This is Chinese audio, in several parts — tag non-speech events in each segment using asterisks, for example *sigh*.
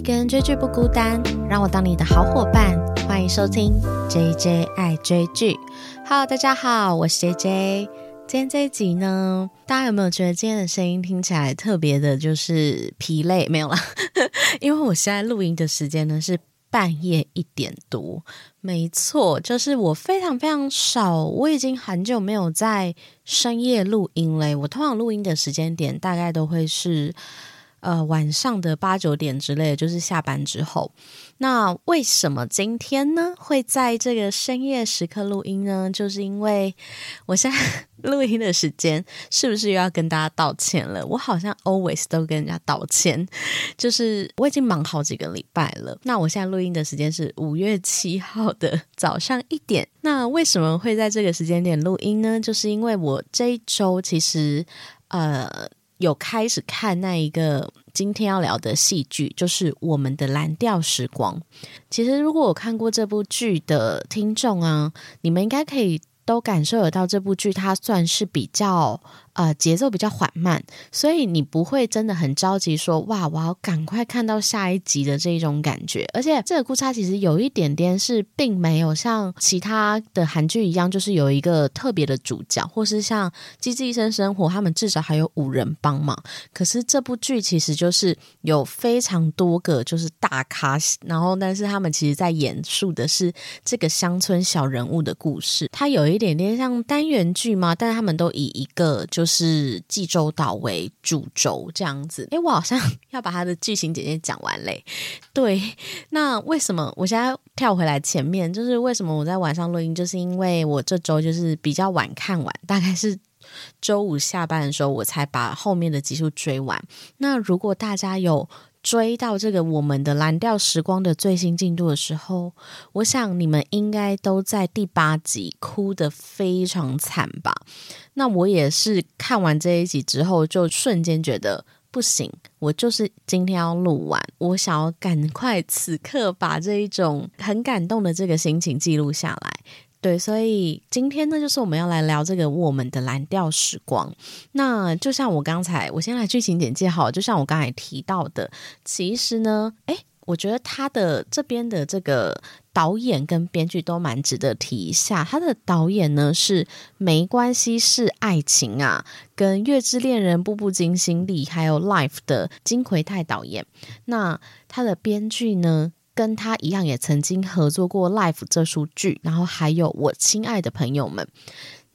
一个人追剧不孤单，让我当你的好伙伴。欢迎收听 J J 爱追剧。Hello，大家好，我是 J J。今天这一集呢，大家有没有觉得今天的声音听起来特别的，就是疲累？没有啦，*laughs* 因为我现在录音的时间呢是半夜一点多。没错，就是我非常非常少，我已经很久没有在深夜录音嘞。我通常录音的时间点大概都会是。呃，晚上的八九点之类，就是下班之后。那为什么今天呢会在这个深夜时刻录音呢？就是因为我现在 *laughs* 录音的时间，是不是又要跟大家道歉了？我好像 always 都跟人家道歉，就是我已经忙好几个礼拜了。那我现在录音的时间是五月七号的 *laughs* 早上一点。那为什么会在这个时间点录音呢？就是因为我这一周其实呃。有开始看那一个今天要聊的戏剧，就是《我们的蓝调时光》。其实，如果我看过这部剧的听众啊，你们应该可以都感受得到，这部剧它算是比较。呃，节奏比较缓慢，所以你不会真的很着急，说哇，我要赶快看到下一集的这一种感觉。而且这个故差其实有一点点是，并没有像其他的韩剧一样，就是有一个特别的主角，或是像《机智医生生活》，他们至少还有五人帮忙。可是这部剧其实就是有非常多个就是大咖，然后但是他们其实在演述的是这个乡村小人物的故事。它有一点点像单元剧嘛，但是他们都以一个就。就是济州岛为主轴这样子，诶，我好像 *laughs* 要把它的剧情简介讲完嘞。对，那为什么我现在跳回来前面？就是为什么我在晚上录音？就是因为我这周就是比较晚看完，大概是周五下班的时候，我才把后面的集数追完。那如果大家有。追到这个我们的蓝调时光的最新进度的时候，我想你们应该都在第八集哭得非常惨吧？那我也是看完这一集之后，就瞬间觉得不行，我就是今天要录完，我想要赶快此刻把这一种很感动的这个心情记录下来。对，所以今天呢，就是我们要来聊这个我们的蓝调时光。那就像我刚才，我先来剧情简介好，就像我刚才提到的，其实呢，诶，我觉得他的这边的这个导演跟编剧都蛮值得提一下。他的导演呢是没关系是爱情啊，跟月之恋人、步步惊心力还有 Life 的金奎泰导演。那他的编剧呢？跟他一样，也曾经合作过《Life》这出剧，然后还有我亲爱的朋友们。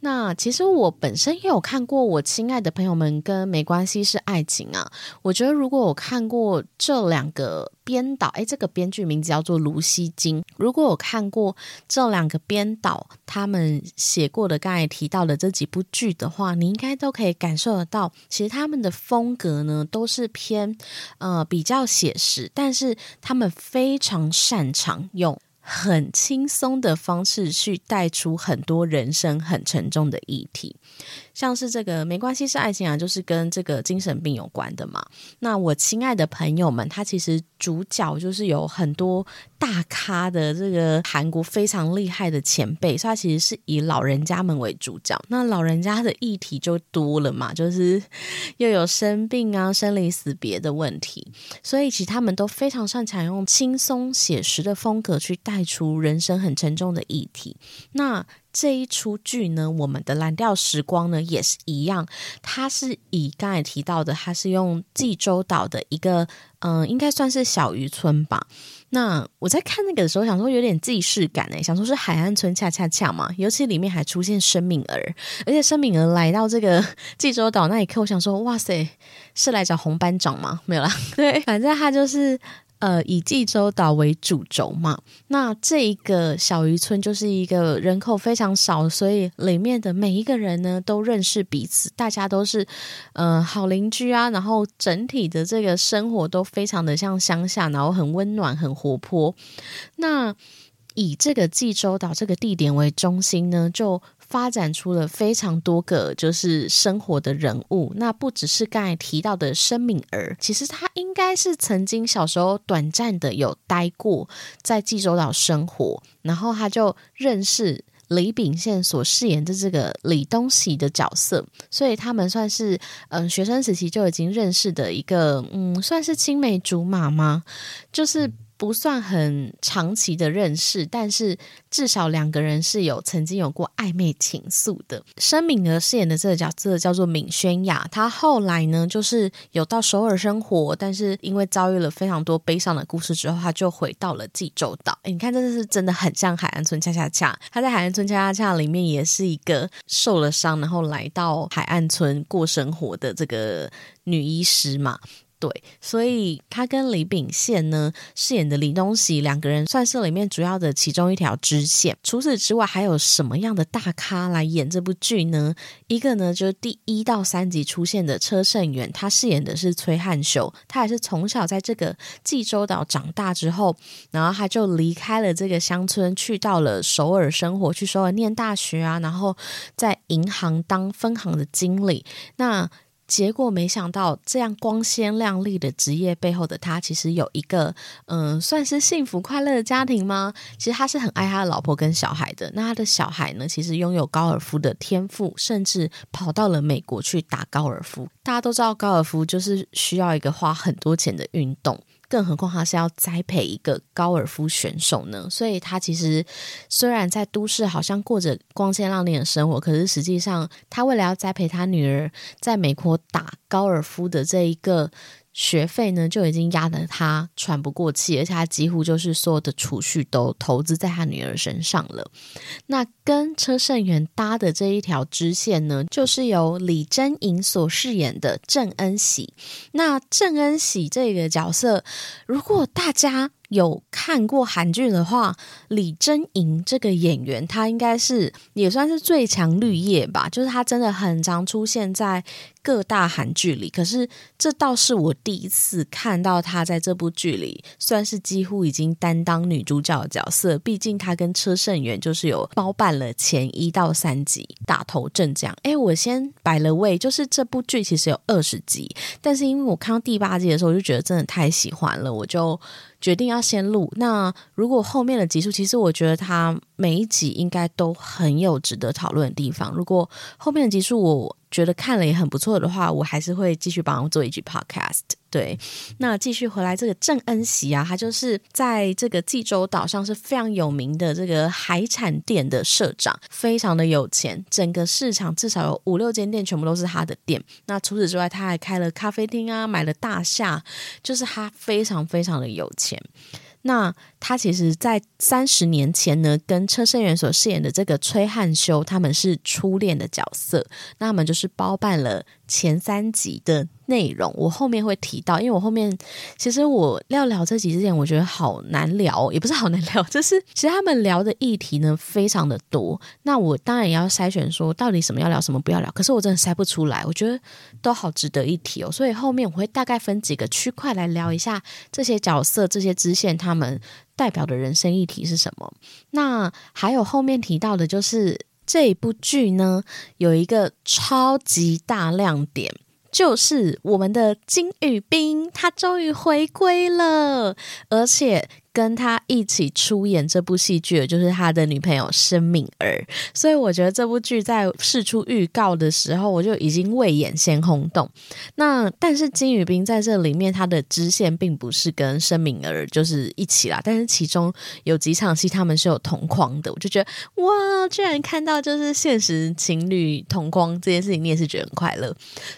那其实我本身也有看过《我亲爱的朋友们》跟《没关系是爱情》啊。我觉得如果我看过这两个编导，诶，这个编剧名字叫做卢锡金。如果我看过这两个编导他们写过的刚才提到的这几部剧的话，你应该都可以感受得到，其实他们的风格呢都是偏呃比较写实，但是他们非常擅长用。很轻松的方式去带出很多人生很沉重的议题。像是这个没关系是爱情啊，就是跟这个精神病有关的嘛。那我亲爱的朋友们，他其实主角就是有很多大咖的这个韩国非常厉害的前辈，所以他其实是以老人家们为主角。那老人家的议题就多了嘛，就是又有生病啊、生离死别的问题，所以其实他们都非常擅长用轻松写实的风格去带出人生很沉重的议题。那这一出剧呢，我们的蓝调时光呢也是一样，它是以刚才提到的，它是用济州岛的一个，嗯，应该算是小渔村吧。那我在看那个的时候，想说有点既视感诶，想说是海岸村恰恰恰嘛，尤其里面还出现申敏儿，而且申敏儿来到这个 *laughs* 济州岛那一刻，我想说，哇塞，是来找红班长吗？没有啦，*laughs* 对，反正他就是。呃，以济州岛为主轴嘛，那这一个小渔村就是一个人口非常少，所以里面的每一个人呢都认识彼此，大家都是呃好邻居啊，然后整体的这个生活都非常的像乡下，然后很温暖、很活泼。那以这个济州岛这个地点为中心呢，就。发展出了非常多个就是生活的人物，那不只是刚才提到的申敏儿，其实他应该是曾经小时候短暂的有待过在济州岛生活，然后他就认识李秉宪所饰演的这个李东喜的角色，所以他们算是嗯学生时期就已经认识的一个嗯算是青梅竹马吗？就是。不算很长期的认识，但是至少两个人是有曾经有过暧昧情愫的。申敏儿饰演的这个角色叫做闵宣雅，她后来呢就是有到首尔生活，但是因为遭遇了非常多悲伤的故事之后，她就回到了济州岛。诶你看，这是真的很像海岸村恰恰恰。她在海岸村恰恰恰里面也是一个受了伤，然后来到海岸村过生活的这个女医师嘛。对，所以他跟李秉宪呢饰演的李东喜两个人算是里面主要的其中一条支线。除此之外，还有什么样的大咖来演这部剧呢？一个呢就是第一到三集出现的车胜元，他饰演的是崔汉修，他也是从小在这个济州岛长大之后，然后他就离开了这个乡村，去到了首尔生活，去首尔念大学啊，然后在银行当分行的经理。那结果没想到，这样光鲜亮丽的职业背后的他，其实有一个嗯，算是幸福快乐的家庭吗？其实他是很爱他的老婆跟小孩的。那他的小孩呢，其实拥有高尔夫的天赋，甚至跑到了美国去打高尔夫。大家都知道，高尔夫就是需要一个花很多钱的运动。更何况他是要栽培一个高尔夫选手呢，所以他其实虽然在都市好像过着光鲜亮丽的生活，可是实际上他为了要栽培他女儿在美国打高尔夫的这一个。学费呢就已经压得他喘不过气，而且他几乎就是所有的储蓄都投资在他女儿身上了。那跟车胜元搭的这一条支线呢，就是由李贞颖所饰演的郑恩喜。那郑恩喜这个角色，如果大家有看过韩剧的话，李贞莹这个演员，她应该是也算是最强绿叶吧，就是她真的很常出现在。各大韩剧里，可是这倒是我第一次看到她在这部剧里，算是几乎已经担当女主角的角色。毕竟她跟车胜元就是有包办了前一到三集打头阵这样。哎，我先摆了位，就是这部剧其实有二十集，但是因为我看到第八集的时候，我就觉得真的太喜欢了，我就决定要先录。那如果后面的集数，其实我觉得它每一集应该都很有值得讨论的地方。如果后面的集数我。觉得看了也很不错的话，我还是会继续帮我做一句 podcast。对，那继续回来这个郑恩喜啊，他就是在这个济州岛上是非常有名的这个海产店的社长，非常的有钱，整个市场至少有五六间店全部都是他的店。那除此之外，他还开了咖啡厅啊，买了大厦，就是他非常非常的有钱。那他其实，在三十年前呢，跟车胜元所饰演的这个崔汉修，他们是初恋的角色。那他们就是包办了前三集的。内容我后面会提到，因为我后面其实我要聊这几之前，我觉得好难聊，也不是好难聊，*laughs* 就是其实他们聊的议题呢非常的多。那我当然也要筛选说到底什么要聊，什么不要聊。可是我真的筛不出来，我觉得都好值得一提哦。所以后面我会大概分几个区块来聊一下这些角色、这些支线他们代表的人生议题是什么。那还有后面提到的就是这一部剧呢有一个超级大亮点。就是我们的金宇彬，他终于回归了，而且。跟他一起出演这部戏剧的就是他的女朋友申敏儿，所以我觉得这部剧在试出预告的时候，我就已经未演先轰动。那但是金宇彬在这里面他的支线并不是跟申敏儿就是一起啦，但是其中有几场戏他们是有同框的，我就觉得哇，居然看到就是现实情侣同框这件事情，你也是觉得很快乐。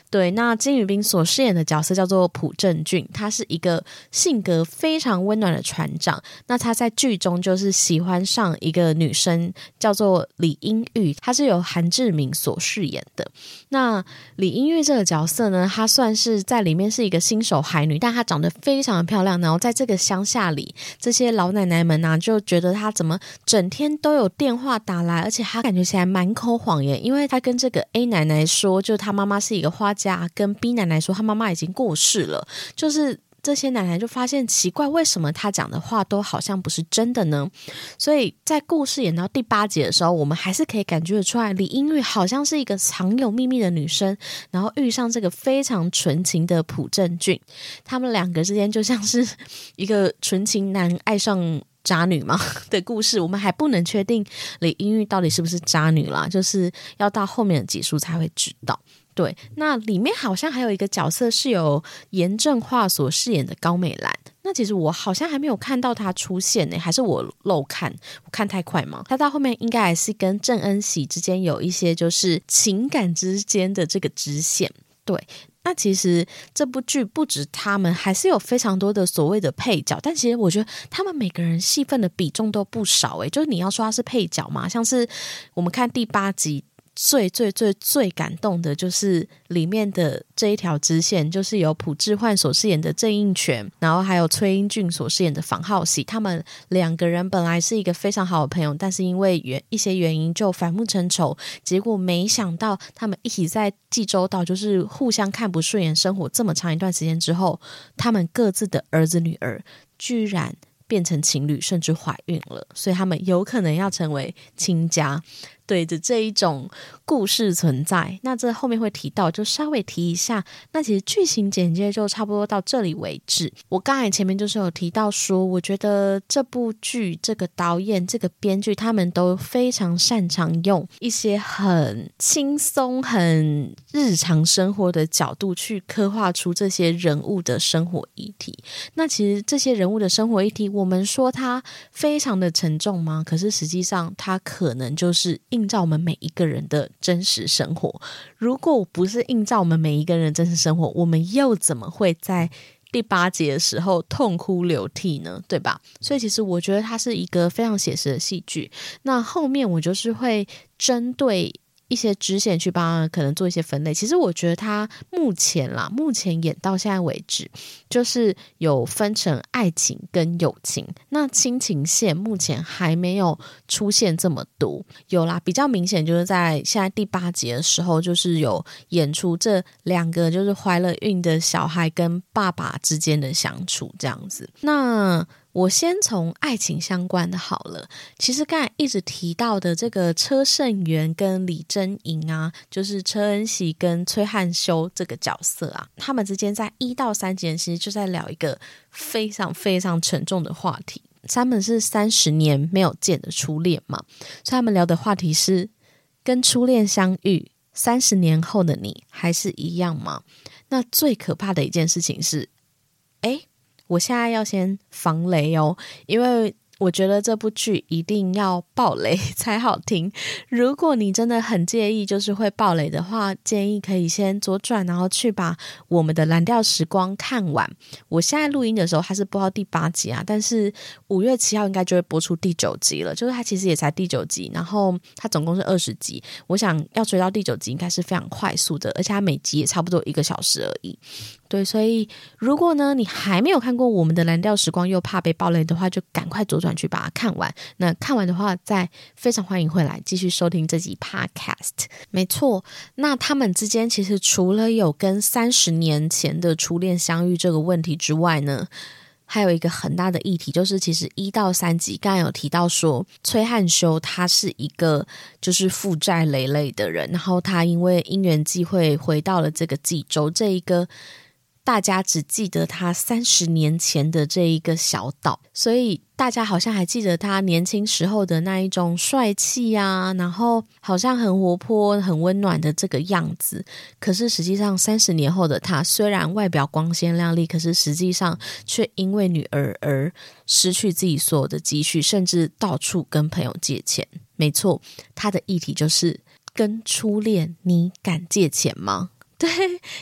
对，那金宇彬所饰演的角色叫做朴正俊，他是一个性格非常温暖的船长。那他在剧中就是喜欢上一个女生，叫做李英玉，她是由韩志明所饰演的。那李英玉这个角色呢，她算是在里面是一个新手海女，但她长得非常的漂亮。然后在这个乡下里，这些老奶奶们呢，就觉得她怎么整天都有电话打来，而且她感觉起来满口谎言，因为她跟这个 A 奶奶说，就她妈妈是一个花家，跟 B 奶奶说她妈妈已经过世了，就是。这些奶奶就发现奇怪，为什么她讲的话都好像不是真的呢？所以在故事演到第八集的时候，我们还是可以感觉得出来，李英玉好像是一个藏有秘密的女生，然后遇上这个非常纯情的朴正俊，他们两个之间就像是 *laughs* 一个纯情男爱上。渣女吗的故事，我们还不能确定李英玉到底是不是渣女啦，就是要到后面的集数才会知道。对，那里面好像还有一个角色是由严正化所饰演的高美兰。那其实我好像还没有看到她出现呢，还是我漏看？我看太快吗？她到后面应该还是跟郑恩喜之间有一些就是情感之间的这个支线。对，那其实这部剧不止他们，还是有非常多的所谓的配角。但其实我觉得他们每个人戏份的比重都不少诶，就是你要说他是配角嘛，像是我们看第八集。最最最最感动的就是里面的这一条支线，就是由朴智焕所饰演的郑应权，然后还有崔英俊所饰演的房浩喜，他们两个人本来是一个非常好的朋友，但是因为原一些原因就反目成仇，结果没想到他们一起在济州岛就是互相看不顺眼，生活这么长一段时间之后，他们各自的儿子女儿居然变成情侣，甚至怀孕了，所以他们有可能要成为亲家。对着这一种故事存在，那这后面会提到，就稍微提一下。那其实剧情简介就差不多到这里为止。我刚才前面就是有提到说，我觉得这部剧这个导演、这个编剧他们都非常擅长用一些很轻松、很日常生活的角度去刻画出这些人物的生活议题。那其实这些人物的生活议题，我们说它非常的沉重吗？可是实际上，它可能就是。映照我们每一个人的真实生活。如果不是映照我们每一个人的真实生活，我们又怎么会在第八集的时候痛哭流涕呢？对吧？所以，其实我觉得它是一个非常写实的戏剧。那后面我就是会针对。一些支线去帮可能做一些分类，其实我觉得他目前啦，目前演到现在为止，就是有分成爱情跟友情。那亲情线目前还没有出现这么多，有啦，比较明显就是在现在第八集的时候，就是有演出这两个就是怀了孕的小孩跟爸爸之间的相处这样子。那我先从爱情相关的好了。其实刚才一直提到的这个车胜元跟李贞莹啊，就是车恩喜跟崔汉修这个角色啊，他们之间在一到三集其实就在聊一个非常非常沉重的话题。他们是三十年没有见的初恋嘛，所以他们聊的话题是跟初恋相遇，三十年后的你还是一样吗？那最可怕的一件事情是，哎。我现在要先防雷哦，因为。我觉得这部剧一定要爆雷 *laughs* 才好听。如果你真的很介意，就是会爆雷的话，建议可以先左转，然后去把我们的蓝调时光看完。我现在录音的时候还是播到第八集啊，但是五月七号应该就会播出第九集了。就是它其实也才第九集，然后它总共是二十集。我想要追到第九集应该是非常快速的，而且它每集也差不多一个小时而已。对，所以如果呢你还没有看过我们的蓝调时光，又怕被爆雷的话，就赶快左转。去把它看完。那看完的话，再非常欢迎回来继续收听这集 Podcast。没错，那他们之间其实除了有跟三十年前的初恋相遇这个问题之外呢，还有一个很大的议题，就是其实一到三集刚刚有提到说，崔汉修他是一个就是负债累累的人，然后他因为因缘际会回到了这个济州这一个。大家只记得他三十年前的这一个小岛，所以大家好像还记得他年轻时候的那一种帅气啊，然后好像很活泼、很温暖的这个样子。可是实际上，三十年后的他虽然外表光鲜亮丽，可是实际上却因为女儿而失去自己所有的积蓄，甚至到处跟朋友借钱。没错，他的议题就是跟初恋，你敢借钱吗？*laughs* 对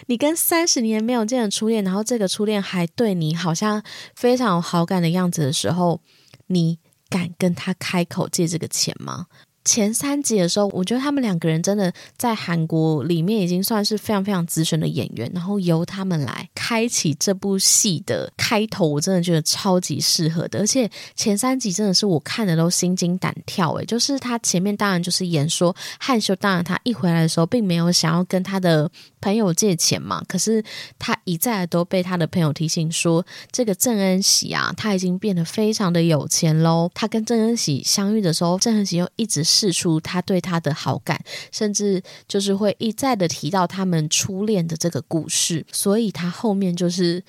你跟三十年没有见的初恋，然后这个初恋还对你好像非常有好感的样子的时候，你敢跟他开口借这个钱吗？前三集的时候，我觉得他们两个人真的在韩国里面已经算是非常非常资深的演员，然后由他们来开启这部戏的开头，我真的觉得超级适合的。而且前三集真的是我看的都心惊胆跳诶，就是他前面当然就是演说汉修，当然他一回来的时候并没有想要跟他的朋友借钱嘛，可是他一再都被他的朋友提醒说，这个郑恩喜啊，他已经变得非常的有钱喽。他跟郑恩喜相遇的时候，郑恩喜又一直。试出他对他的好感，甚至就是会一再的提到他们初恋的这个故事，所以他后面就是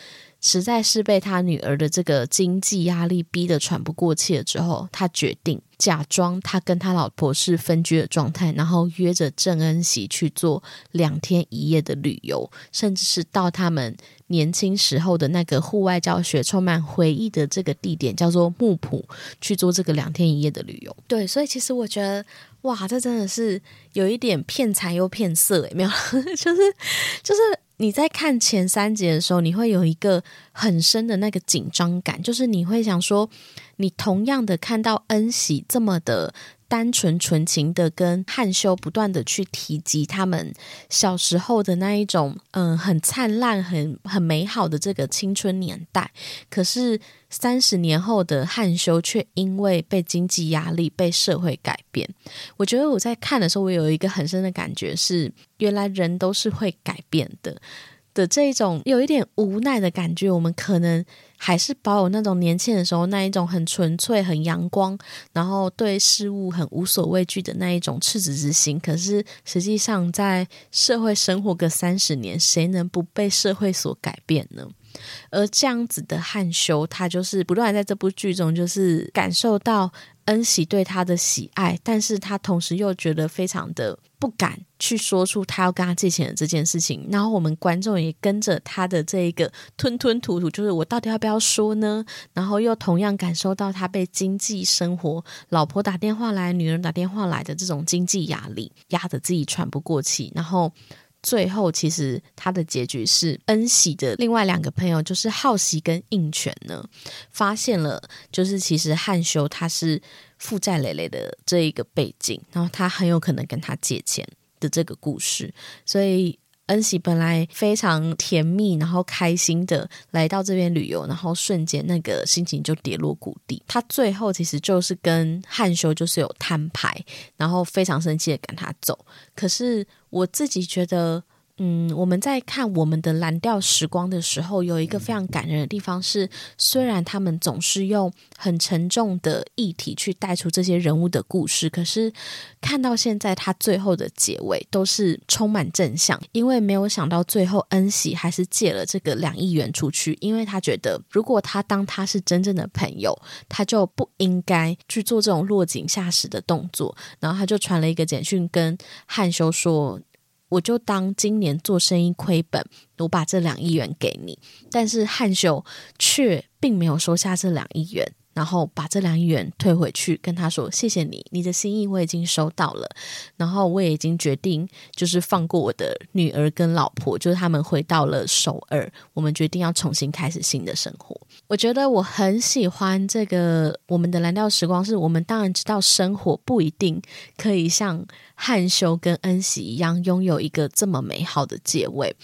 实在是被他女儿的这个经济压力逼得喘不过气了之后，他决定假装他跟他老婆是分居的状态，然后约着郑恩熙去做两天一夜的旅游，甚至是到他们年轻时候的那个户外教学充满回忆的这个地点，叫做木浦，去做这个两天一夜的旅游。对，所以其实我觉得。哇，这真的是有一点骗财又骗色，没有？*laughs* 就是就是你在看前三节的时候，你会有一个很深的那个紧张感，就是你会想说，你同样的看到恩喜这么的。单纯纯情的跟汉修不断的去提及他们小时候的那一种，嗯，很灿烂、很很美好的这个青春年代。可是三十年后的汉修却因为被经济压力、被社会改变。我觉得我在看的时候，我有一个很深的感觉是，原来人都是会改变的。的这种有一点无奈的感觉，我们可能还是保有那种年轻的时候那一种很纯粹、很阳光，然后对事物很无所畏惧的那一种赤子之心。可是实际上，在社会生活个三十年，谁能不被社会所改变呢？而这样子的汉修，他就是不断在这部剧中，就是感受到。恩喜对他的喜爱，但是他同时又觉得非常的不敢去说出他要跟他借钱的这件事情。然后我们观众也跟着他的这一个吞吞吐吐，就是我到底要不要说呢？然后又同样感受到他被经济生活、老婆打电话来、女人打电话来的这种经济压力压得自己喘不过气，然后。最后，其实他的结局是恩喜的另外两个朋友，就是好喜跟应泉呢，发现了，就是其实汉修他是负债累累的这一个背景，然后他很有可能跟他借钱的这个故事，所以恩喜本来非常甜蜜，然后开心的来到这边旅游，然后瞬间那个心情就跌落谷底。他最后其实就是跟汉修就是有摊牌，然后非常生气的赶他走，可是。我自己觉得，嗯，我们在看我们的蓝调时光的时候，有一个非常感人的地方是，虽然他们总是用很沉重的议题去带出这些人物的故事，可是看到现在他最后的结尾都是充满正向，因为没有想到最后恩喜还是借了这个两亿元出去，因为他觉得如果他当他是真正的朋友，他就不应该去做这种落井下石的动作，然后他就传了一个简讯跟汉修说。我就当今年做生意亏本，我把这两亿元给你，但是汉秀却并没有收下这两亿元。然后把这两亿元退回去，跟他说：“谢谢你，你的心意我已经收到了。然后我也已经决定，就是放过我的女儿跟老婆，就是他们回到了首尔。我们决定要重新开始新的生活。我觉得我很喜欢这个我们的蓝调时光，是我们当然知道生活不一定可以像汉修跟恩喜一样拥有一个这么美好的结尾，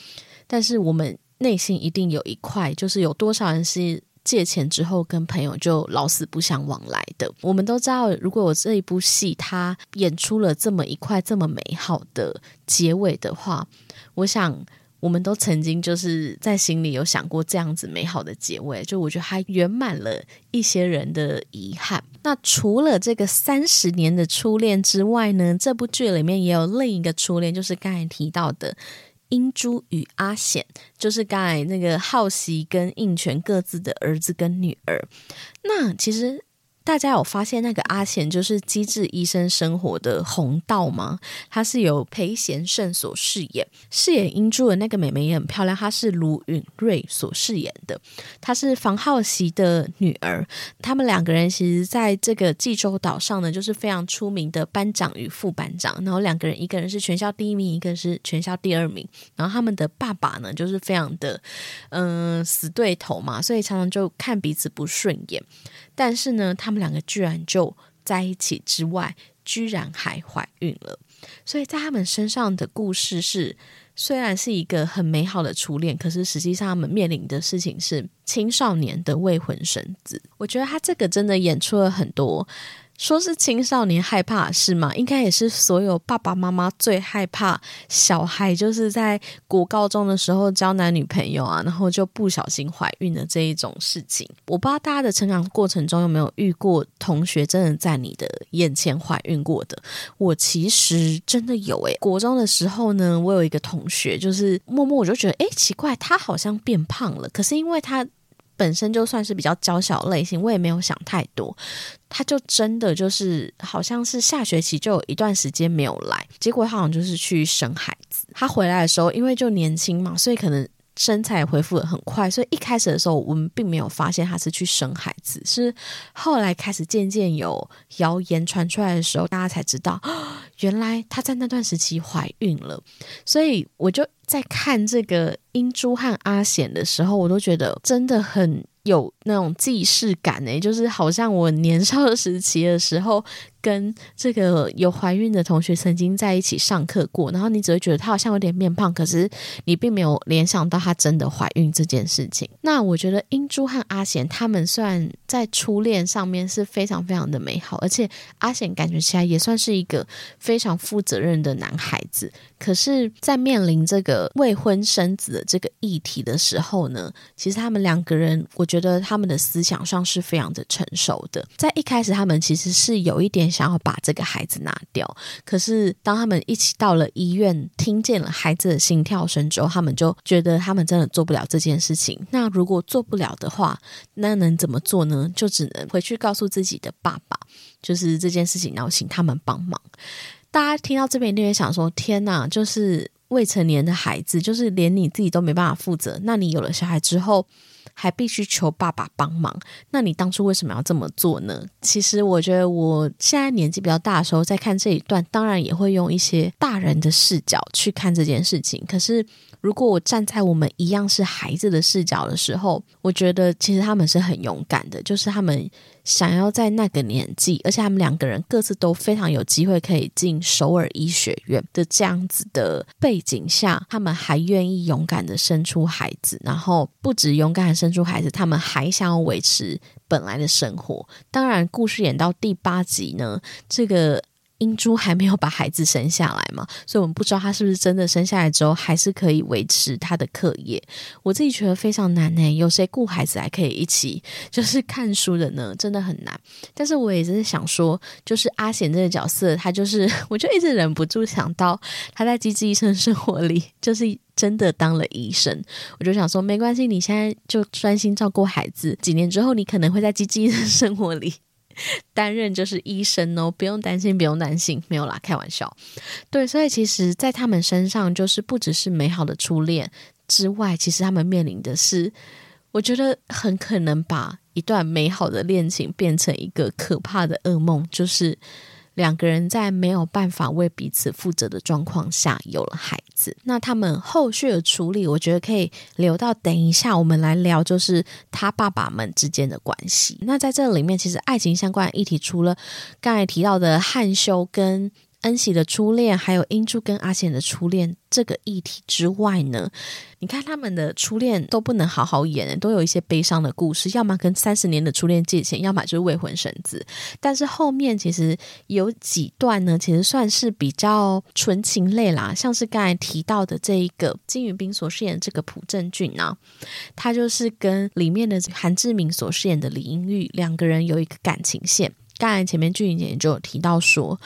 但是我们内心一定有一块，就是有多少人是。”借钱之后跟朋友就老死不相往来的，我们都知道，如果我这一部戏他演出了这么一块这么美好的结尾的话，我想我们都曾经就是在心里有想过这样子美好的结尾，就我觉得还圆满了一些人的遗憾。那除了这个三十年的初恋之外呢，这部剧里面也有另一个初恋，就是刚才提到的。英珠与阿显，就是刚才那个好喜跟应泉各自的儿子跟女儿。那其实。大家有发现那个阿贤就是《机智医生生活》的红道吗？他是由裴贤胜所饰演，饰演英珠的那个美眉也很漂亮，她是卢允瑞所饰演的，她是房浩熙的女儿。他们两个人其实在这个济州岛上呢，就是非常出名的班长与副班长。然后两个人，一个人是全校第一名，一个是全校第二名。然后他们的爸爸呢，就是非常的嗯死对头嘛，所以常常就看彼此不顺眼。但是呢，他他们两个居然就在一起之外，居然还怀孕了。所以在他们身上的故事是，虽然是一个很美好的初恋，可是实际上他们面临的事情是青少年的未婚生子。我觉得他这个真的演出了很多说是青少年害怕的事嘛，应该也是所有爸爸妈妈最害怕小孩就是在国高中的时候交男女朋友啊，然后就不小心怀孕的这一种事情。我不知道大家的成长过程中有没有遇过同学真的在你的眼前怀孕过的？我其实真的有诶，国中的时候呢，我有一个同学，就是默默我就觉得，诶，奇怪，他好像变胖了。可是因为他本身就算是比较娇小类型，我也没有想太多。他就真的就是好像是下学期就有一段时间没有来，结果他好像就是去生孩子。他回来的时候，因为就年轻嘛，所以可能身材恢复的很快，所以一开始的时候我们并没有发现他是去生孩子，是后来开始渐渐有谣言传出来的时候，大家才知道，*gasps* 原来她在那段时期怀孕了。所以我就。在看这个英珠和阿显的时候，我都觉得真的很有那种既视感诶，就是好像我年少的时期的时候。跟这个有怀孕的同学曾经在一起上课过，然后你只会觉得她好像有点变胖，可是你并没有联想到她真的怀孕这件事情。那我觉得英珠和阿贤他们算在初恋上面是非常非常的美好，而且阿贤感觉起来也算是一个非常负责任的男孩子。可是，在面临这个未婚生子的这个议题的时候呢，其实他们两个人，我觉得他们的思想上是非常的成熟的。在一开始，他们其实是有一点。想要把这个孩子拿掉，可是当他们一起到了医院，听见了孩子的心跳声之后，他们就觉得他们真的做不了这件事情。那如果做不了的话，那能怎么做呢？就只能回去告诉自己的爸爸，就是这件事情，然后请他们帮忙。大家听到这边就会想说：天哪！就是未成年的孩子，就是连你自己都没办法负责。那你有了小孩之后？还必须求爸爸帮忙，那你当初为什么要这么做呢？其实我觉得我现在年纪比较大的时候，在看这一段，当然也会用一些大人的视角去看这件事情。可是如果我站在我们一样是孩子的视角的时候，我觉得其实他们是很勇敢的，就是他们。想要在那个年纪，而且他们两个人各自都非常有机会可以进首尔医学院的这样子的背景下，他们还愿意勇敢的生出孩子，然后不止勇敢的生出孩子，他们还想要维持本来的生活。当然，故事演到第八集呢，这个。英珠还没有把孩子生下来嘛，所以我们不知道他是不是真的生下来之后还是可以维持他的课业。我自己觉得非常难呢，有谁顾孩子还可以一起就是看书的呢？真的很难。但是我也是想说，就是阿贤这个角色，他就是我就一直忍不住想到他在《机智医生生活》里，就是真的当了医生。我就想说，没关系，你现在就专心照顾孩子，几年之后你可能会在《机智医生生活》里。*laughs* 担任就是医生哦，不用担心，不用担心，没有啦，开玩笑。对，所以其实，在他们身上，就是不只是美好的初恋之外，其实他们面临的是，我觉得很可能把一段美好的恋情变成一个可怕的噩梦，就是。两个人在没有办法为彼此负责的状况下有了孩子，那他们后续的处理，我觉得可以留到等一下我们来聊，就是他爸爸们之间的关系。那在这里面，其实爱情相关议题，除了刚才提到的汉修跟。恩喜的初恋，还有英珠跟阿贤的初恋这个议题之外呢，你看他们的初恋都不能好好演，都有一些悲伤的故事，要么跟三十年的初恋借钱，要么就是未婚生子。但是后面其实有几段呢，其实算是比较纯情类啦，像是刚才提到的这一个金宇彬所饰演这个朴正俊啊，他就是跟里面的韩志明所饰演的李英玉两个人有一个感情线。刚才前面剧情姐就有提到说。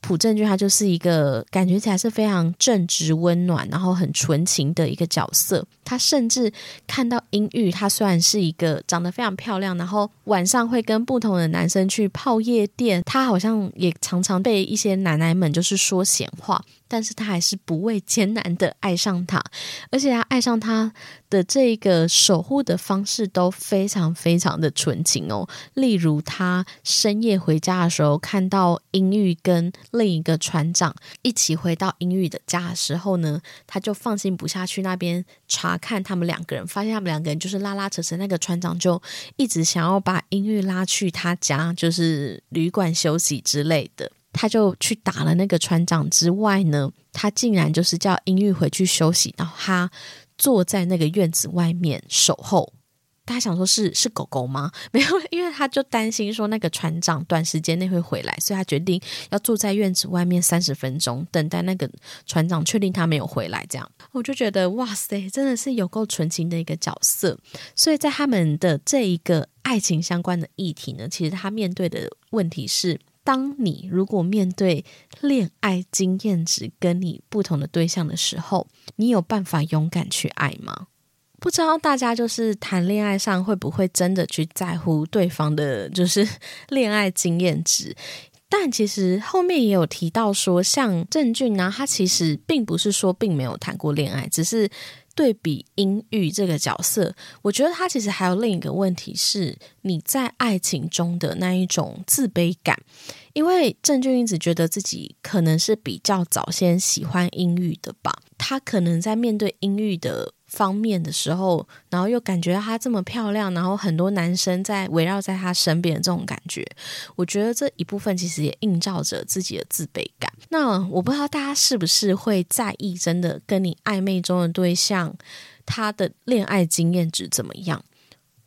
朴正俊他就是一个感觉起来是非常正直、温暖，然后很纯情的一个角色。他甚至看到英玉，他虽然是一个长得非常漂亮，然后晚上会跟不同的男生去泡夜店，他好像也常常被一些奶奶们就是说闲话。但是他还是不畏艰难的爱上他，而且他爱上他的这个守护的方式都非常非常的纯情哦。例如，他深夜回家的时候，看到英玉跟另一个船长一起回到英玉的家的时候呢，他就放心不下去那边查 *laughs* 看他们两个人，发现他们两个人就是拉拉扯扯，那个船长就一直想要把英玉拉去他家，就是旅馆休息之类的。他就去打了那个船长之外呢，他竟然就是叫英玉回去休息，然后他坐在那个院子外面守候大家想说是是狗狗吗？*laughs* 没有，因为他就担心说那个船长短时间内会回来，所以他决定要坐在院子外面三十分钟，等待那个船长确定他没有回来。这样，我就觉得哇塞，真的是有够纯情的一个角色。所以在他们的这一个爱情相关的议题呢，其实他面对的问题是。当你如果面对恋爱经验值跟你不同的对象的时候，你有办法勇敢去爱吗？不知道大家就是谈恋爱上会不会真的去在乎对方的，就是 *laughs* 恋爱经验值？但其实后面也有提到说，像郑俊呢，他其实并不是说并没有谈过恋爱，只是。对比阴郁这个角色，我觉得他其实还有另一个问题是，你在爱情中的那一种自卑感。因为郑俊一直觉得自己可能是比较早先喜欢阴郁的吧，他可能在面对阴郁的。方面的时候，然后又感觉她这么漂亮，然后很多男生在围绕在她身边的这种感觉，我觉得这一部分其实也映照着自己的自卑感。那我不知道大家是不是会在意，真的跟你暧昧中的对象，他的恋爱经验值怎么样？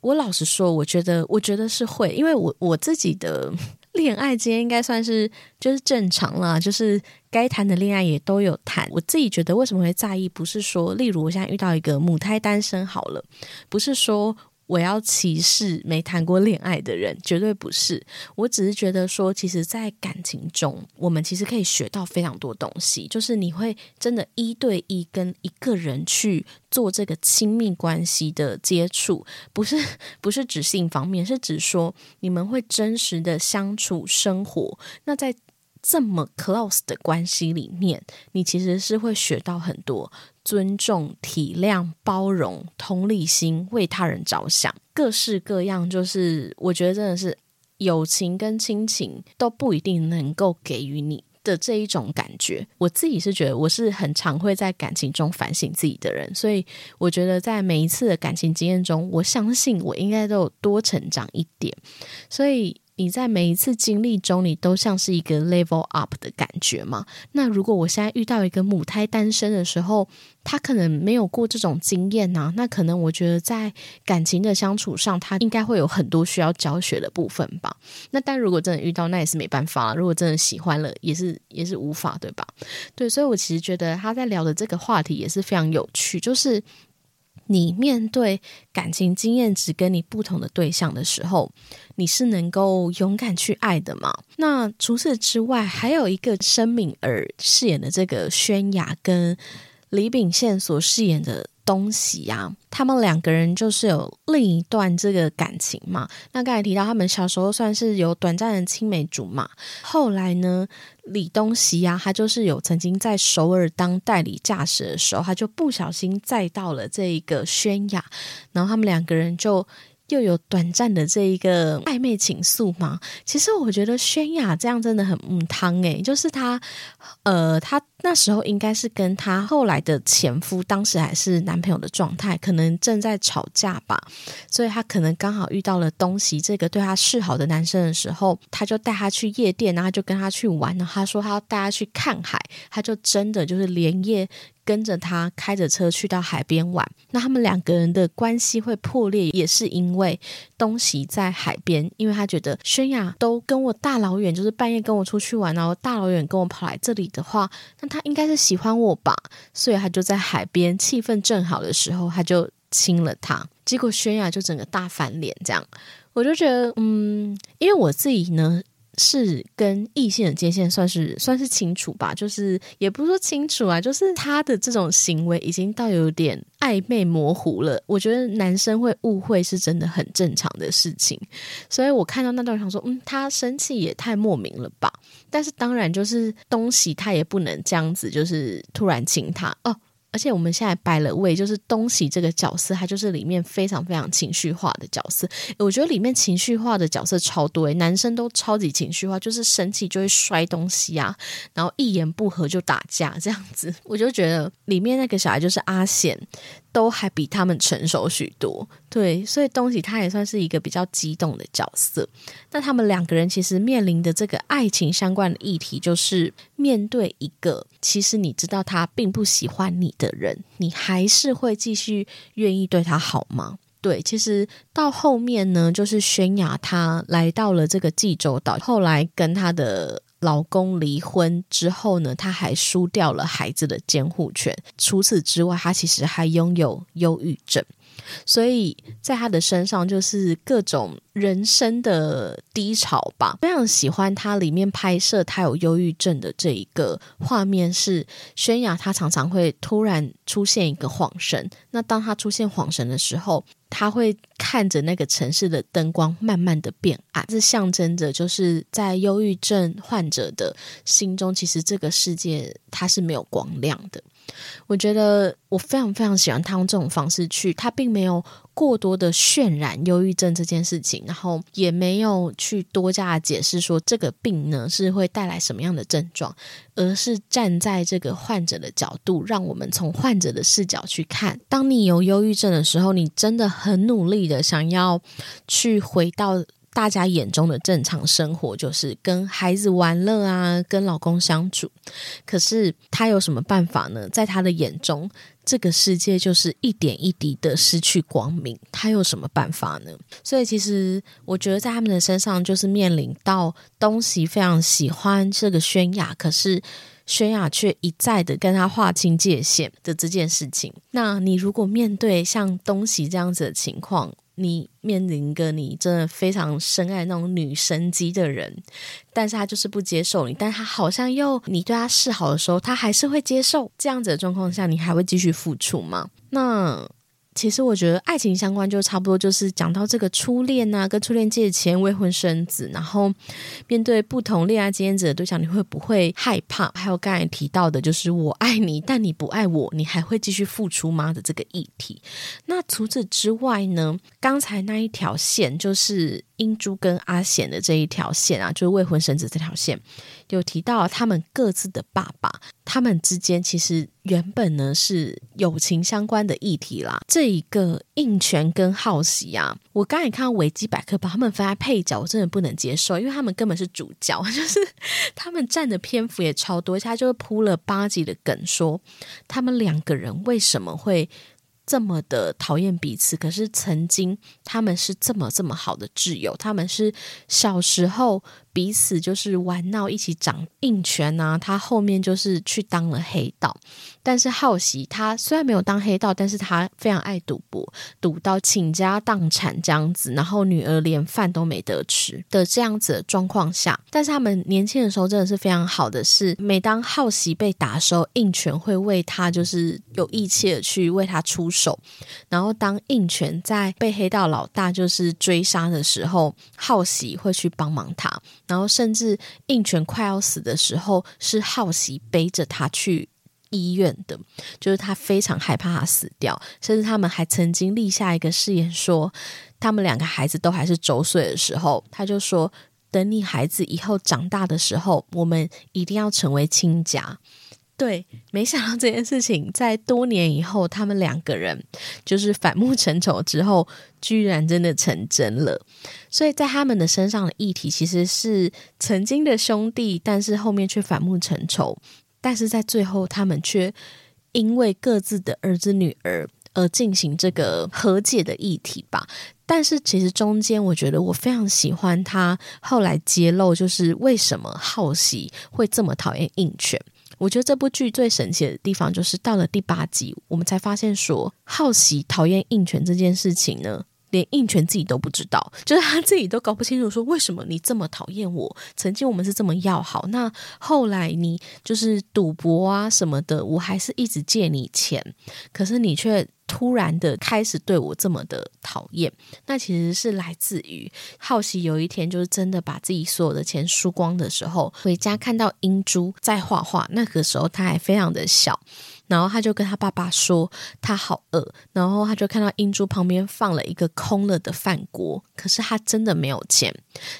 我老实说，我觉得，我觉得是会，因为我我自己的。恋爱之间应该算是就是正常了，就是该谈的恋爱也都有谈。我自己觉得为什么会在意，不是说，例如我现在遇到一个母胎单身好了，不是说。我要歧视没谈过恋爱的人，绝对不是。我只是觉得说，其实，在感情中，我们其实可以学到非常多东西。就是你会真的一对一跟一个人去做这个亲密关系的接触，不是不是指性方面，是指说你们会真实的相处生活。那在这么 close 的关系里面，你其实是会学到很多尊重、体谅、包容、同理心、为他人着想，各式各样。就是我觉得真的是友情跟亲情都不一定能够给予你的这一种感觉。我自己是觉得我是很常会在感情中反省自己的人，所以我觉得在每一次的感情经验中，我相信我应该都有多成长一点，所以。你在每一次经历中，你都像是一个 level up 的感觉吗？那如果我现在遇到一个母胎单身的时候，他可能没有过这种经验呢，那可能我觉得在感情的相处上，他应该会有很多需要教学的部分吧。那但如果真的遇到，那也是没办法。如果真的喜欢了，也是也是无法，对吧？对，所以我其实觉得他在聊的这个话题也是非常有趣，就是。你面对感情经验值跟你不同的对象的时候，你是能够勇敢去爱的吗？那除此之外，还有一个申敏儿饰演的这个宣雅跟李秉宪所饰演的。东西呀，他们两个人就是有另一段这个感情嘛。那刚才提到他们小时候算是有短暂的青梅竹马，后来呢，李东西呀，他就是有曾经在首尔当代理驾驶的时候，他就不小心载到了这一个宣雅，然后他们两个人就。又有短暂的这一个暧昧情愫吗？其实我觉得宣雅这样真的很嗯汤诶，就是她，呃，她那时候应该是跟她后来的前夫，当时还是男朋友的状态，可能正在吵架吧，所以她可能刚好遇到了东西这个对她示好的男生的时候，他就带她去夜店，然后就跟他去玩，然后他说他要带他去看海，他就真的就是连夜。跟着他开着车去到海边玩，那他们两个人的关系会破裂，也是因为东西在海边，因为他觉得轩雅都跟我大老远，就是半夜跟我出去玩，然后大老远跟我跑来这里的话，那他应该是喜欢我吧，所以他就在海边气氛正好的时候，他就亲了他，结果轩雅就整个大翻脸，这样我就觉得，嗯，因为我自己呢。是跟异性的界限算是算是清楚吧，就是也不是说清楚啊，就是他的这种行为已经到有点暧昧模糊了。我觉得男生会误会是真的很正常的事情，所以我看到那段想说，嗯，他生气也太莫名了吧。但是当然就是东西他也不能这样子，就是突然亲他哦。而且我们现在摆了位，就是东西这个角色，他就是里面非常非常情绪化的角色。我觉得里面情绪化的角色超多，男生都超级情绪化，就是生气就会摔东西啊，然后一言不合就打架这样子。我就觉得里面那个小孩就是阿显。都还比他们成熟许多，对，所以东西他也算是一个比较激动的角色。那他们两个人其实面临的这个爱情相关的议题，就是面对一个其实你知道他并不喜欢你的人，你还是会继续愿意对他好吗？对，其实到后面呢，就是宣雅她来到了这个济州岛，后来跟她的老公离婚之后呢，她还输掉了孩子的监护权。除此之外，她其实还拥有忧郁症。所以在他的身上就是各种人生的低潮吧。非常喜欢他里面拍摄他有忧郁症的这一个画面，是宣雅他常常会突然出现一个晃神。那当他出现晃神的时候，他会看着那个城市的灯光慢慢的变暗，是象征着就是在忧郁症患者的心中，其实这个世界它是没有光亮的。我觉得我非常非常喜欢他用这种方式去，他并没有过多的渲染忧郁症这件事情，然后也没有去多加解释说这个病呢是会带来什么样的症状，而是站在这个患者的角度，让我们从患者的视角去看。当你有忧郁症的时候，你真的很努力的想要去回到。大家眼中的正常生活就是跟孩子玩乐啊，跟老公相处。可是他有什么办法呢？在他的眼中，这个世界就是一点一滴的失去光明。他有什么办法呢？所以，其实我觉得在他们的身上，就是面临到东西非常喜欢这个宣雅，可是宣雅却一再的跟他划清界限的这件事情。那你如果面对像东西这样子的情况，你面临一个你真的非常深爱那种女神级的人，但是他就是不接受你，但他好像又你对他示好的时候，他还是会接受。这样子的状况下，你还会继续付出吗？那？其实我觉得爱情相关就差不多就是讲到这个初恋呐，跟初恋借钱、未婚生子，然后面对不同恋爱经验者的对象，你会不会害怕？还有刚才提到的，就是我爱你，但你不爱我，你还会继续付出吗的这个议题。那除此之外呢？刚才那一条线就是。英珠跟阿贤的这一条线啊，就是未婚生子这条线，有提到他们各自的爸爸，他们之间其实原本呢是友情相关的议题啦。这一个应权跟好喜啊，我刚才看到维基百科把他们分在配角，我真的不能接受，因为他们根本是主角，*laughs* 就是他们占的篇幅也超多，他就铺了八集的梗，说他们两个人为什么会。这么的讨厌彼此，可是曾经他们是这么这么好的挚友，他们是小时候。彼此就是玩闹，一起长硬拳啊！他后面就是去当了黑道，但是好喜他虽然没有当黑道，但是他非常爱赌博，赌到倾家荡产这样子，然后女儿连饭都没得吃的这样子的状况下，但是他们年轻的时候真的是非常好的，是每当好喜被打的时候，硬拳会为他就是有义气的去为他出手，然后当硬拳在被黑道老大就是追杀的时候，好喜会去帮忙他。然后，甚至应泉快要死的时候，是好奇背着他去医院的，就是他非常害怕他死掉。甚至他们还曾经立下一个誓言，说他们两个孩子都还是周岁的时候，他就说：“等你孩子以后长大的时候，我们一定要成为亲家。”对，没想到这件事情在多年以后，他们两个人就是反目成仇之后，居然真的成真了。所以在他们的身上的议题，其实是曾经的兄弟，但是后面却反目成仇。但是在最后，他们却因为各自的儿子女儿而进行这个和解的议题吧。但是其实中间，我觉得我非常喜欢他后来揭露，就是为什么好喜会这么讨厌应权。我觉得这部剧最神奇的地方，就是到了第八集，我们才发现说，好奇讨厌应权这件事情呢，连应泉自己都不知道，就是他自己都搞不清楚，说为什么你这么讨厌我？曾经我们是这么要好，那后来你就是赌博啊什么的，我还是一直借你钱，可是你却。突然的开始对我这么的讨厌，那其实是来自于好奇。有一天，就是真的把自己所有的钱输光的时候，回家看到英珠在画画。那个时候他还非常的小，然后他就跟他爸爸说他好饿，然后他就看到英珠旁边放了一个空了的饭锅，可是他真的没有钱，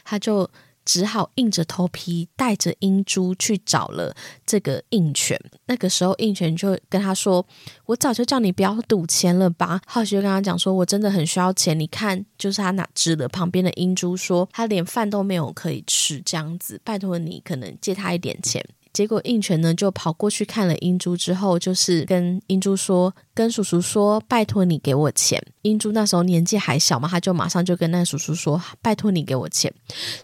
他就。只好硬着头皮带着英珠去找了这个应权。那个时候，应权就跟他说：“我早就叫你不要赌钱了吧？”浩奇就跟他讲说：“我真的很需要钱，你看，就是他哪指了旁边的英珠说他连饭都没有可以吃，这样子，拜托你可能借他一点钱。”结果应泉呢就跑过去看了英珠之后，就是跟英珠说：“跟叔叔说，拜托你给我钱。”英珠那时候年纪还小嘛，他就马上就跟那叔叔说：“拜托你给我钱。”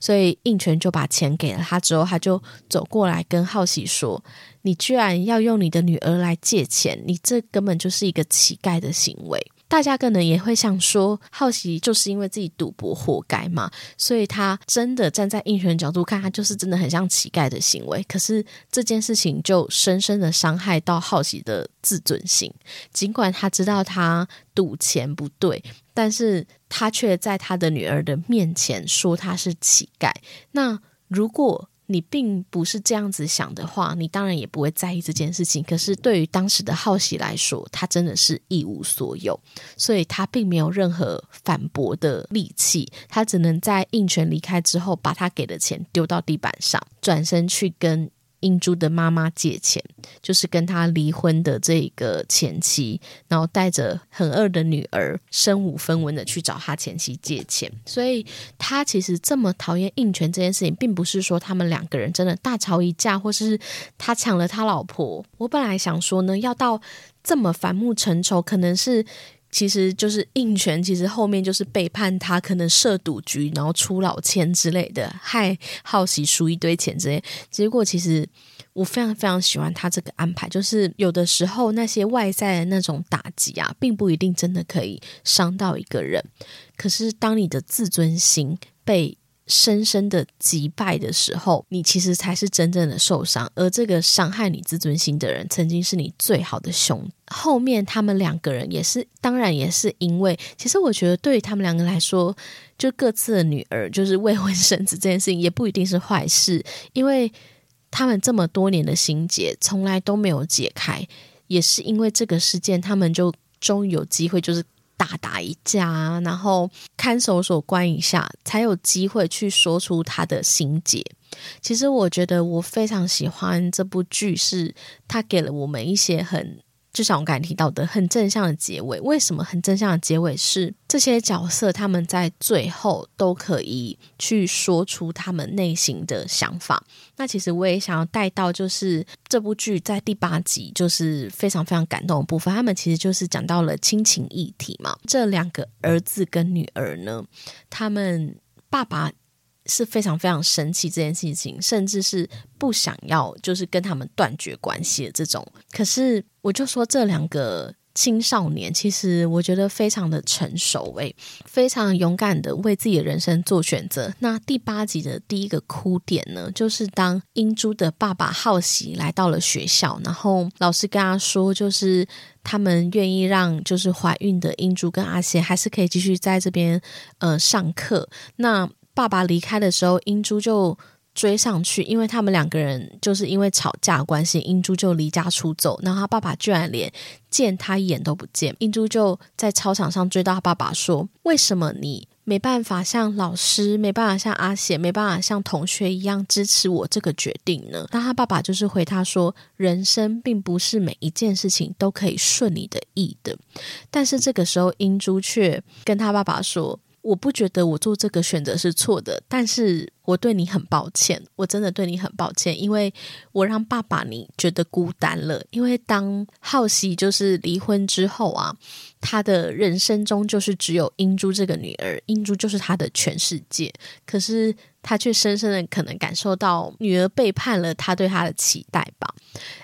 所以应泉就把钱给了他之后，他就走过来跟浩喜说：“你居然要用你的女儿来借钱，你这根本就是一个乞丐的行为。”大家可能也会想说，好奇就是因为自己赌博活该嘛，所以他真的站在应权角度看，他就是真的很像乞丐的行为。可是这件事情就深深的伤害到好奇的自尊心，尽管他知道他赌钱不对，但是他却在他的女儿的面前说他是乞丐。那如果你并不是这样子想的话，你当然也不会在意这件事情。可是对于当时的好喜来说，他真的是一无所有，所以他并没有任何反驳的力气，他只能在应权离开之后，把他给的钱丢到地板上，转身去跟。印珠的妈妈借钱，就是跟他离婚的这个前妻，然后带着很饿的女儿，身无分文的去找他前妻借钱。所以，他其实这么讨厌应权这件事情，并不是说他们两个人真的大吵一架，或是他抢了他老婆。我本来想说呢，要到这么反目成仇，可能是。其实就是应权，其实后面就是背叛他，可能设赌局，然后出老千之类的，害好喜输一堆钱之类。结果其实我非常非常喜欢他这个安排，就是有的时候那些外在的那种打击啊，并不一定真的可以伤到一个人。可是当你的自尊心被深深的击败的时候，你其实才是真正的受伤。而这个伤害你自尊心的人，曾经是你最好的兄。后面他们两个人也是，当然也是因为，其实我觉得对于他们两个来说，就各自的女儿就是未婚生子这件事情，也不一定是坏事，因为他们这么多年的心结从来都没有解开，也是因为这个事件，他们就终于有机会，就是。大打一架，然后看守所关一下，才有机会去说出他的心结。其实我觉得我非常喜欢这部剧，是它给了我们一些很。至少我刚才提到的，很正向的结尾。为什么很正向的结尾是这些角色他们在最后都可以去说出他们内心的想法？那其实我也想要带到，就是这部剧在第八集就是非常非常感动的部分。他们其实就是讲到了亲情议题嘛。这两个儿子跟女儿呢，他们爸爸。是非常非常生气这件事情，甚至是不想要，就是跟他们断绝关系的这种。可是，我就说这两个青少年，其实我觉得非常的成熟，诶，非常勇敢的为自己的人生做选择。那第八集的第一个哭点呢，就是当英珠的爸爸好喜来到了学校，然后老师跟他说，就是他们愿意让就是怀孕的英珠跟阿贤还是可以继续在这边呃上课。那爸爸离开的时候，英珠就追上去，因为他们两个人就是因为吵架关系，英珠就离家出走。然后他爸爸居然连见他一眼都不见，英珠就在操场上追到他爸爸说：“为什么你没办法像老师，没办法像阿贤，没办法像同学一样支持我这个决定呢？”那他爸爸就是回他说：“人生并不是每一件事情都可以顺你的意的。”但是这个时候，英珠却跟他爸爸说。我不觉得我做这个选择是错的，但是我对你很抱歉，我真的对你很抱歉，因为我让爸爸你觉得孤单了。因为当浩熙就是离婚之后啊，他的人生中就是只有英珠这个女儿，英珠就是他的全世界。可是。他却深深的可能感受到女儿背叛了他对他的期待吧。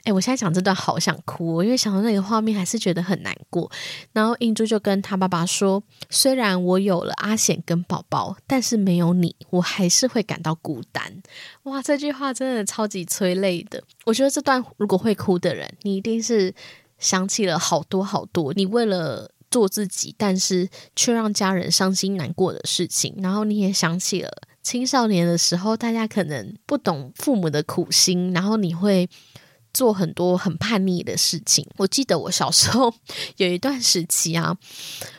哎，我现在讲这段好想哭，因为想到那个画面还是觉得很难过。然后英珠就跟他爸爸说：“虽然我有了阿显跟宝宝，但是没有你，我还是会感到孤单。”哇，这句话真的超级催泪的。我觉得这段如果会哭的人，你一定是想起了好多好多你为了做自己，但是却让家人伤心难过的事情，然后你也想起了。青少年的时候，大家可能不懂父母的苦心，然后你会做很多很叛逆的事情。我记得我小时候 *laughs* 有一段时期啊，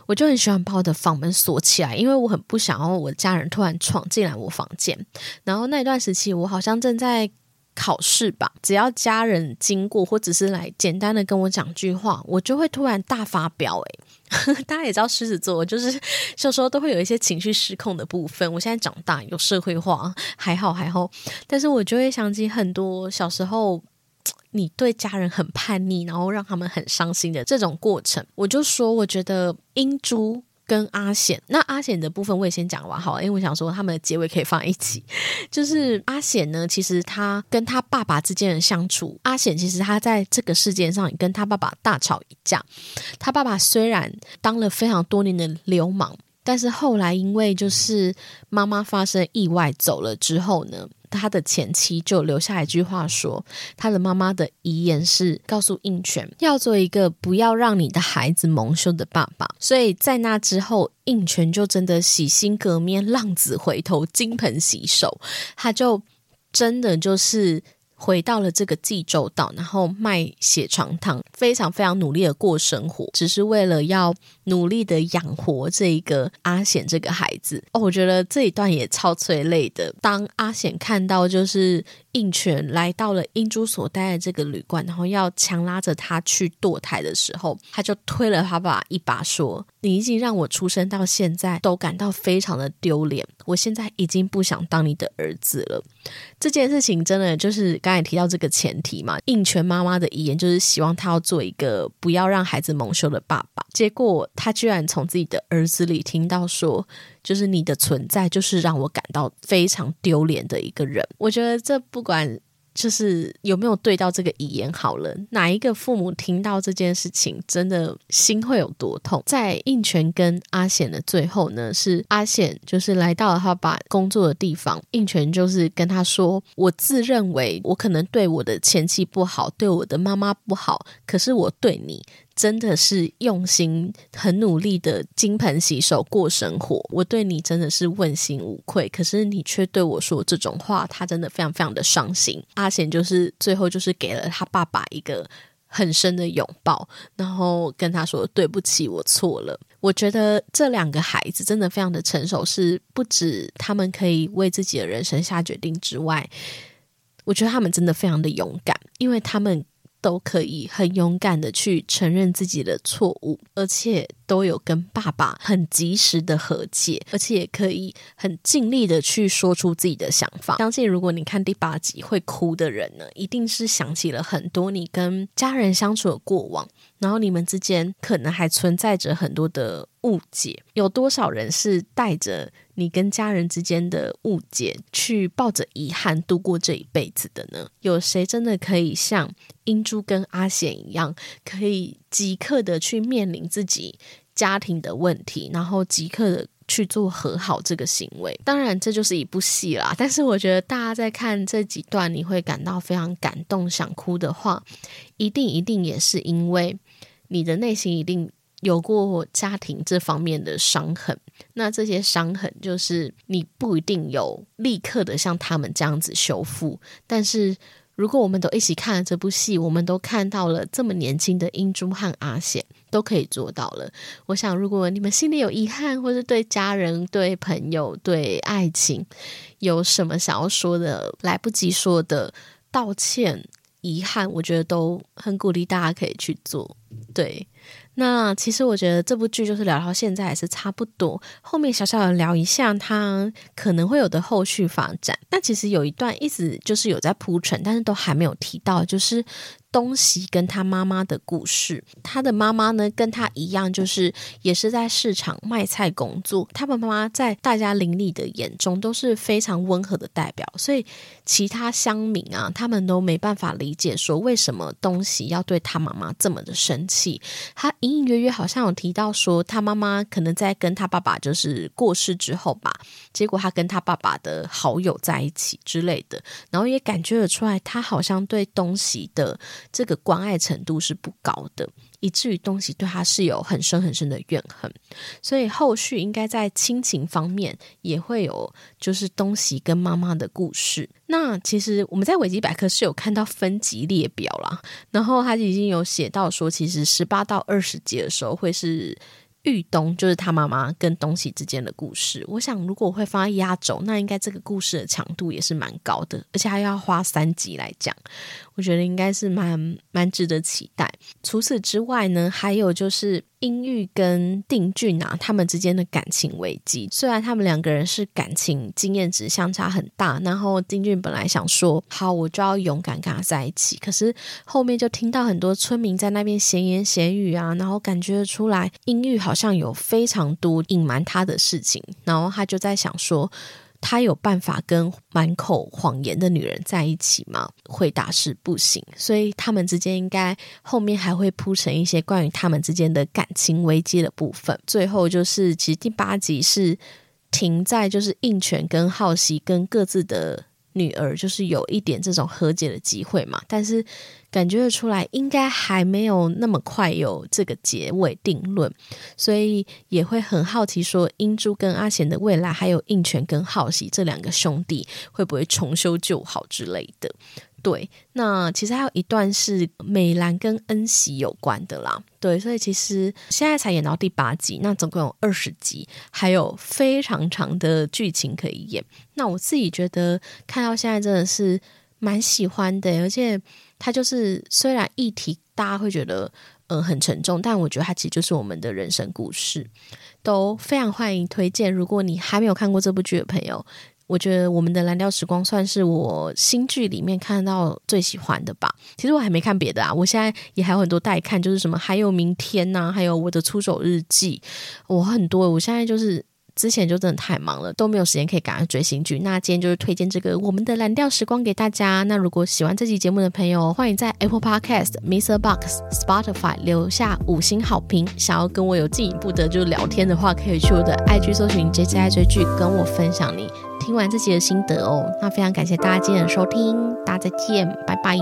我就很喜欢把我的房门锁起来，因为我很不想要我家人突然闯进来我房间。然后那一段时期，我好像正在考试吧，只要家人经过或者是来简单的跟我讲句话，我就会突然大发飙。诶，*laughs* 大家也知道狮子座就是小时候都会有一些情绪失控的部分。我现在长大有社会化，还好还好，但是我就会想起很多小时候你对家人很叛逆，然后让他们很伤心的这种过程。我就说，我觉得英珠。跟阿显，那阿显的部分我也先讲完好了，因为我想说他们的结尾可以放一起。就是阿显呢，其实他跟他爸爸之间的相处，阿显其实他在这个世界上也跟他爸爸大吵一架。他爸爸虽然当了非常多年的流氓，但是后来因为就是妈妈发生意外走了之后呢。他的前妻就留下一句话说：“他的妈妈的遗言是告诉应泉要做一个不要让你的孩子蒙羞的爸爸。”所以在那之后，应泉就真的洗心革面，浪子回头，金盆洗手，他就真的就是。回到了这个济州岛，然后卖血床汤，非常非常努力的过生活，只是为了要努力的养活这一个阿显这个孩子。哦，我觉得这一段也超催泪的。当阿显看到就是。应泉来到了英珠所待的这个旅馆，然后要强拉着他去堕胎的时候，他就推了他爸一把，说：“你已经让我出生到现在都感到非常的丢脸，我现在已经不想当你的儿子了。”这件事情真的就是刚才提到这个前提嘛？应泉妈妈的遗言就是希望他要做一个不要让孩子蒙羞的爸爸，结果他居然从自己的儿子里听到说。就是你的存在，就是让我感到非常丢脸的一个人。我觉得这不管就是有没有对到这个遗言好了，哪一个父母听到这件事情，真的心会有多痛？在应泉跟阿显的最后呢，是阿显就是来到了他爸工作的地方，应泉就是跟他说：“我自认为我可能对我的前妻不好，对我的妈妈不好，可是我对你。”真的是用心、很努力的金盆洗手过生活，我对你真的是问心无愧。可是你却对我说这种话，他真的非常非常的伤心。阿贤就是最后就是给了他爸爸一个很深的拥抱，然后跟他说对不起，我错了。我觉得这两个孩子真的非常的成熟，是不止他们可以为自己的人生下决定之外，我觉得他们真的非常的勇敢，因为他们。都可以很勇敢的去承认自己的错误，而且都有跟爸爸很及时的和解，而且也可以很尽力的去说出自己的想法。相信如果你看第八集会哭的人呢，一定是想起了很多你跟家人相处的过往。然后你们之间可能还存在着很多的误解，有多少人是带着你跟家人之间的误解，去抱着遗憾度过这一辈子的呢？有谁真的可以像英珠跟阿显一样，可以即刻的去面临自己家庭的问题，然后即刻的？去做和好这个行为，当然这就是一部戏啦。但是我觉得大家在看这几段，你会感到非常感动、想哭的话，一定一定也是因为你的内心一定有过家庭这方面的伤痕。那这些伤痕，就是你不一定有立刻的像他们这样子修复，但是。如果我们都一起看了这部戏，我们都看到了这么年轻的英珠和阿贤都可以做到了。我想，如果你们心里有遗憾，或是对家人、对朋友、对爱情有什么想要说的、来不及说的道歉、遗憾，我觉得都很鼓励大家可以去做。对。那其实我觉得这部剧就是聊到现在也是差不多，后面小小的聊一下它可能会有的后续发展。但其实有一段一直就是有在铺陈，但是都还没有提到，就是。东西跟他妈妈的故事，他的妈妈呢跟他一样，就是也是在市场卖菜工作。他的妈妈在大家邻里的眼中都是非常温和的代表，所以其他乡民啊，他们都没办法理解说为什么东西要对他妈妈这么的生气。他隐隐约约好像有提到说，他妈妈可能在跟他爸爸就是过世之后吧，结果他跟他爸爸的好友在一起之类的，然后也感觉得出来，他好像对东西的。这个关爱程度是不高的，以至于东西对他是有很深很深的怨恨，所以后续应该在亲情方面也会有，就是东西跟妈妈的故事。那其实我们在维基百科是有看到分级列表啦，然后他已经有写到说，其实十八到二十集的时候会是。玉东就是他妈妈跟东西之间的故事。我想，如果会放在压轴，那应该这个故事的强度也是蛮高的，而且还要花三集来讲，我觉得应该是蛮蛮值得期待。除此之外呢，还有就是英玉跟定俊啊，他们之间的感情危机。虽然他们两个人是感情经验值相差很大，然后丁俊本来想说好，我就要勇敢跟他在一起，可是后面就听到很多村民在那边闲言闲语啊，然后感觉出来英玉。好像有非常多隐瞒他的事情，然后他就在想说，他有办法跟满口谎言的女人在一起吗？回答是不行，所以他们之间应该后面还会铺成一些关于他们之间的感情危机的部分。最后就是，其实第八集是停在就是应泉跟好奇跟各自的。女儿就是有一点这种和解的机会嘛，但是感觉得出来，应该还没有那么快有这个结尾定论，所以也会很好奇说，英珠跟阿贤的未来，还有应泉跟浩喜这两个兄弟会不会重修旧好之类的。对，那其实还有一段是美兰跟恩喜有关的啦。对，所以其实现在才演到第八集，那总共有二十集，还有非常长的剧情可以演。那我自己觉得看到现在真的是蛮喜欢的，而且它就是虽然议题大家会觉得嗯很沉重，但我觉得它其实就是我们的人生故事，都非常欢迎推荐。如果你还没有看过这部剧的朋友。我觉得我们的蓝调时光算是我新剧里面看到最喜欢的吧。其实我还没看别的啊，我现在也还有很多待看，就是什么还有明天呐，还有我的出走日记，我很多。我现在就是。之前就真的太忙了，都没有时间可以赶快追新剧。那今天就是推荐这个我们的蓝调时光给大家。那如果喜欢这期节目的朋友，欢迎在 Apple Podcast、Mr. Box、Spotify 留下五星好评。想要跟我有进一步的就聊天的话，可以去我的 IG 搜寻 J J I 追剧，跟我分享你听完自己的心得哦。那非常感谢大家今天的收听，大家再见，拜拜。